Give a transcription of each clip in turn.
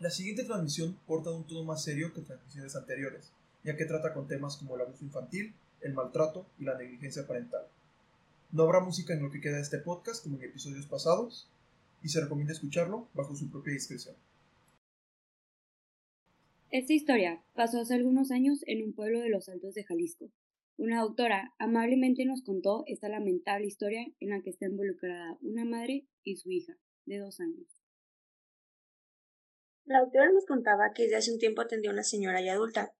La siguiente transmisión porta un tono más serio que transmisiones anteriores, ya que trata con temas como el abuso infantil, el maltrato y la negligencia parental. No habrá música en lo que queda de este podcast como en episodios pasados, y se recomienda escucharlo bajo su propia discreción. Esta historia pasó hace algunos años en un pueblo de los Altos de Jalisco. Una doctora amablemente nos contó esta lamentable historia en la que está involucrada una madre y su hija, de dos años. La doctora nos contaba que desde hace un tiempo atendió a una señora ya adulta.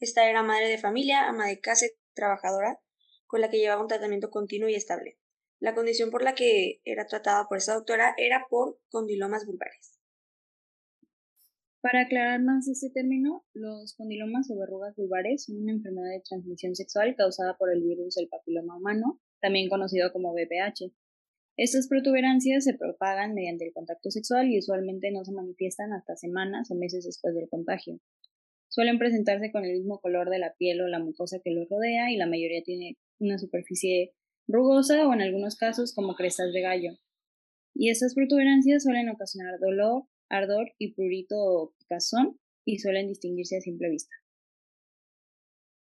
Esta era madre de familia, ama de casa trabajadora, con la que llevaba un tratamiento continuo y estable. La condición por la que era tratada por esa doctora era por condilomas vulvares. Para aclarar más este término, los condilomas o verrugas vulvares son una enfermedad de transmisión sexual causada por el virus del papiloma humano, también conocido como VPH. Estas protuberancias se propagan mediante el contacto sexual y usualmente no se manifiestan hasta semanas o meses después del contagio. Suelen presentarse con el mismo color de la piel o la mucosa que los rodea y la mayoría tiene una superficie rugosa o en algunos casos como crestas de gallo. Y estas protuberancias suelen ocasionar dolor, ardor y prurito o picazón y suelen distinguirse a simple vista.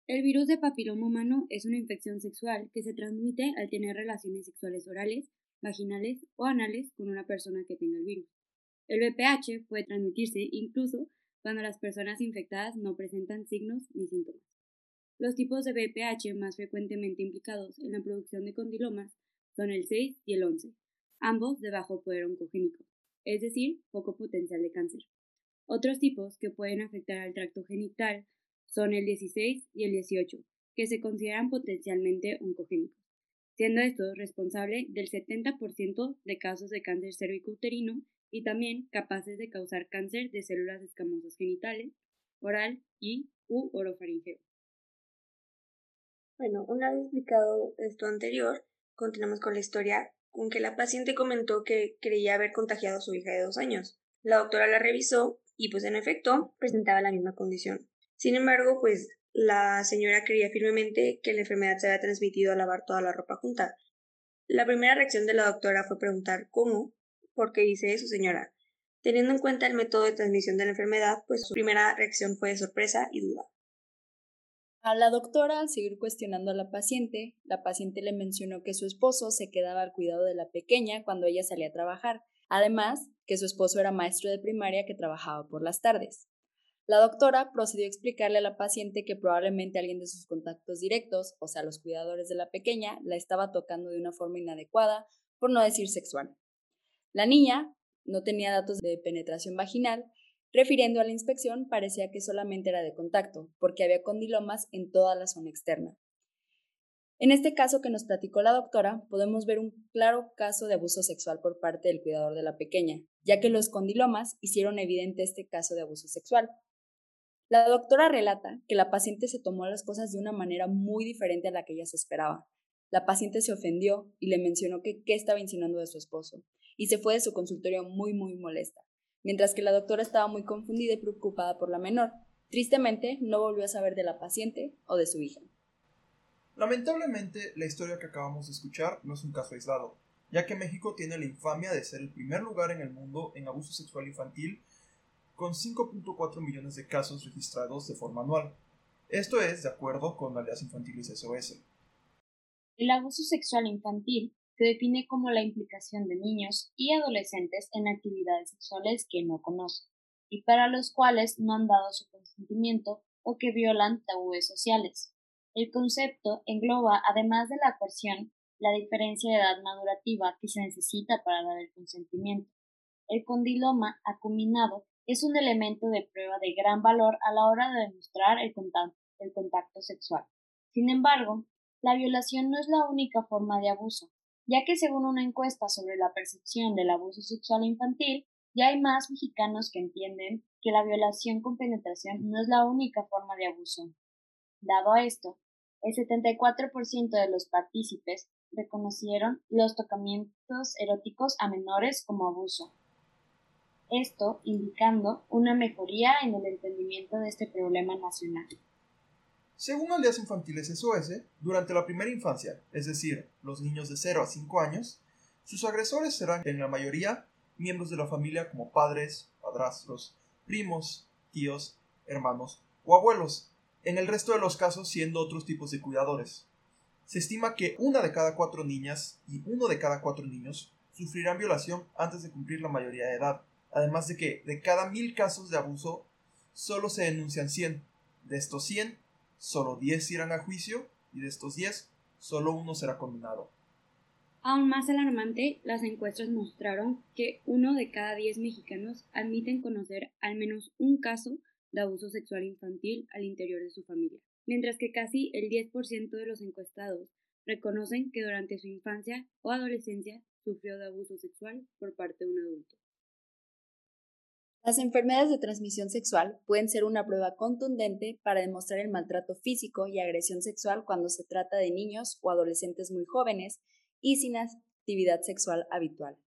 El virus de papiloma humano es una infección sexual que se transmite al tener relaciones sexuales orales, vaginales o anales con una persona que tenga el virus. El VPH puede transmitirse incluso cuando las personas infectadas no presentan signos ni síntomas. Los tipos de VPH más frecuentemente implicados en la producción de condilomas son el 6 y el 11, ambos de bajo poder oncogénico, es decir, poco potencial de cáncer. Otros tipos que pueden afectar al tracto genital son el 16 y el 18, que se consideran potencialmente oncogénicos, siendo estos responsables del 70% de casos de cáncer cervicouterino y también capaces de causar cáncer de células escamosas genitales, oral y u orofaringeo. Bueno, una vez explicado esto anterior, continuamos con la historia con que la paciente comentó que creía haber contagiado a su hija de dos años. La doctora la revisó y pues en efecto presentaba la misma condición. Sin embargo, pues la señora creía firmemente que la enfermedad se había transmitido al lavar toda la ropa junta. La primera reacción de la doctora fue preguntar cómo, por qué dice eso, señora. Teniendo en cuenta el método de transmisión de la enfermedad, pues su primera reacción fue de sorpresa y duda. A la doctora, al seguir cuestionando a la paciente, la paciente le mencionó que su esposo se quedaba al cuidado de la pequeña cuando ella salía a trabajar, además que su esposo era maestro de primaria que trabajaba por las tardes. La doctora procedió a explicarle a la paciente que probablemente alguien de sus contactos directos, o sea, los cuidadores de la pequeña, la estaba tocando de una forma inadecuada, por no decir sexual. La niña no tenía datos de penetración vaginal Refiriendo a la inspección, parecía que solamente era de contacto, porque había condilomas en toda la zona externa. En este caso que nos platicó la doctora, podemos ver un claro caso de abuso sexual por parte del cuidador de la pequeña, ya que los condilomas hicieron evidente este caso de abuso sexual. La doctora relata que la paciente se tomó las cosas de una manera muy diferente a la que ella se esperaba. La paciente se ofendió y le mencionó que qué estaba insinuando de su esposo, y se fue de su consultorio muy, muy molesta mientras que la doctora estaba muy confundida y preocupada por la menor. Tristemente, no volvió a saber de la paciente o de su hija. Lamentablemente, la historia que acabamos de escuchar no es un caso aislado, ya que México tiene la infamia de ser el primer lugar en el mundo en abuso sexual infantil, con 5.4 millones de casos registrados de forma anual. Esto es de acuerdo con Alianza Infantiles SOS. El abuso sexual infantil se define como la implicación de niños y adolescentes en actividades sexuales que no conocen y para los cuales no han dado su consentimiento o que violan tabúes sociales. El concepto engloba, además de la coerción, la diferencia de edad madurativa que se necesita para dar el consentimiento. El condiloma acuminado es un elemento de prueba de gran valor a la hora de demostrar el contacto, sexual. Sin embargo, la violación no es la única forma de abuso ya que según una encuesta sobre la percepción del abuso sexual infantil, ya hay más mexicanos que entienden que la violación con penetración no es la única forma de abuso. Dado esto, el 74% de los partícipes reconocieron los tocamientos eróticos a menores como abuso. Esto indicando una mejoría en el entendimiento de este problema nacional. Según Aldeas Infantiles SOS, durante la primera infancia, es decir, los niños de 0 a 5 años, sus agresores serán en la mayoría miembros de la familia como padres, padrastros, primos, tíos, hermanos o abuelos, en el resto de los casos siendo otros tipos de cuidadores. Se estima que una de cada cuatro niñas y uno de cada cuatro niños sufrirán violación antes de cumplir la mayoría de edad, además de que de cada mil casos de abuso solo se denuncian 100. De estos 100, solo 10 irán a juicio y de estos 10, solo uno será condenado. Aún más alarmante, las encuestas mostraron que uno de cada diez mexicanos admiten conocer al menos un caso de abuso sexual infantil al interior de su familia, mientras que casi el 10% de los encuestados reconocen que durante su infancia o adolescencia sufrió de abuso sexual por parte de un adulto. Las enfermedades de transmisión sexual pueden ser una prueba contundente para demostrar el maltrato físico y agresión sexual cuando se trata de niños o adolescentes muy jóvenes y sin actividad sexual habitual.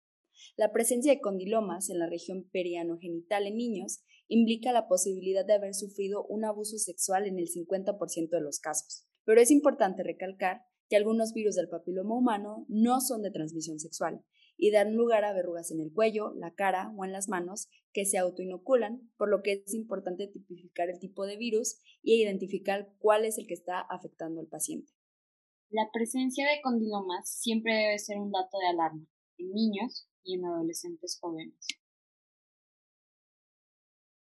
La presencia de condilomas en la región perianogenital en niños implica la posibilidad de haber sufrido un abuso sexual en el 50% de los casos. Pero es importante recalcar que algunos virus del papiloma humano no son de transmisión sexual y dan lugar a verrugas en el cuello, la cara o en las manos que se autoinoculan, por lo que es importante tipificar el tipo de virus y identificar cuál es el que está afectando al paciente. La presencia de condilomas siempre debe ser un dato de alarma en niños y en adolescentes jóvenes.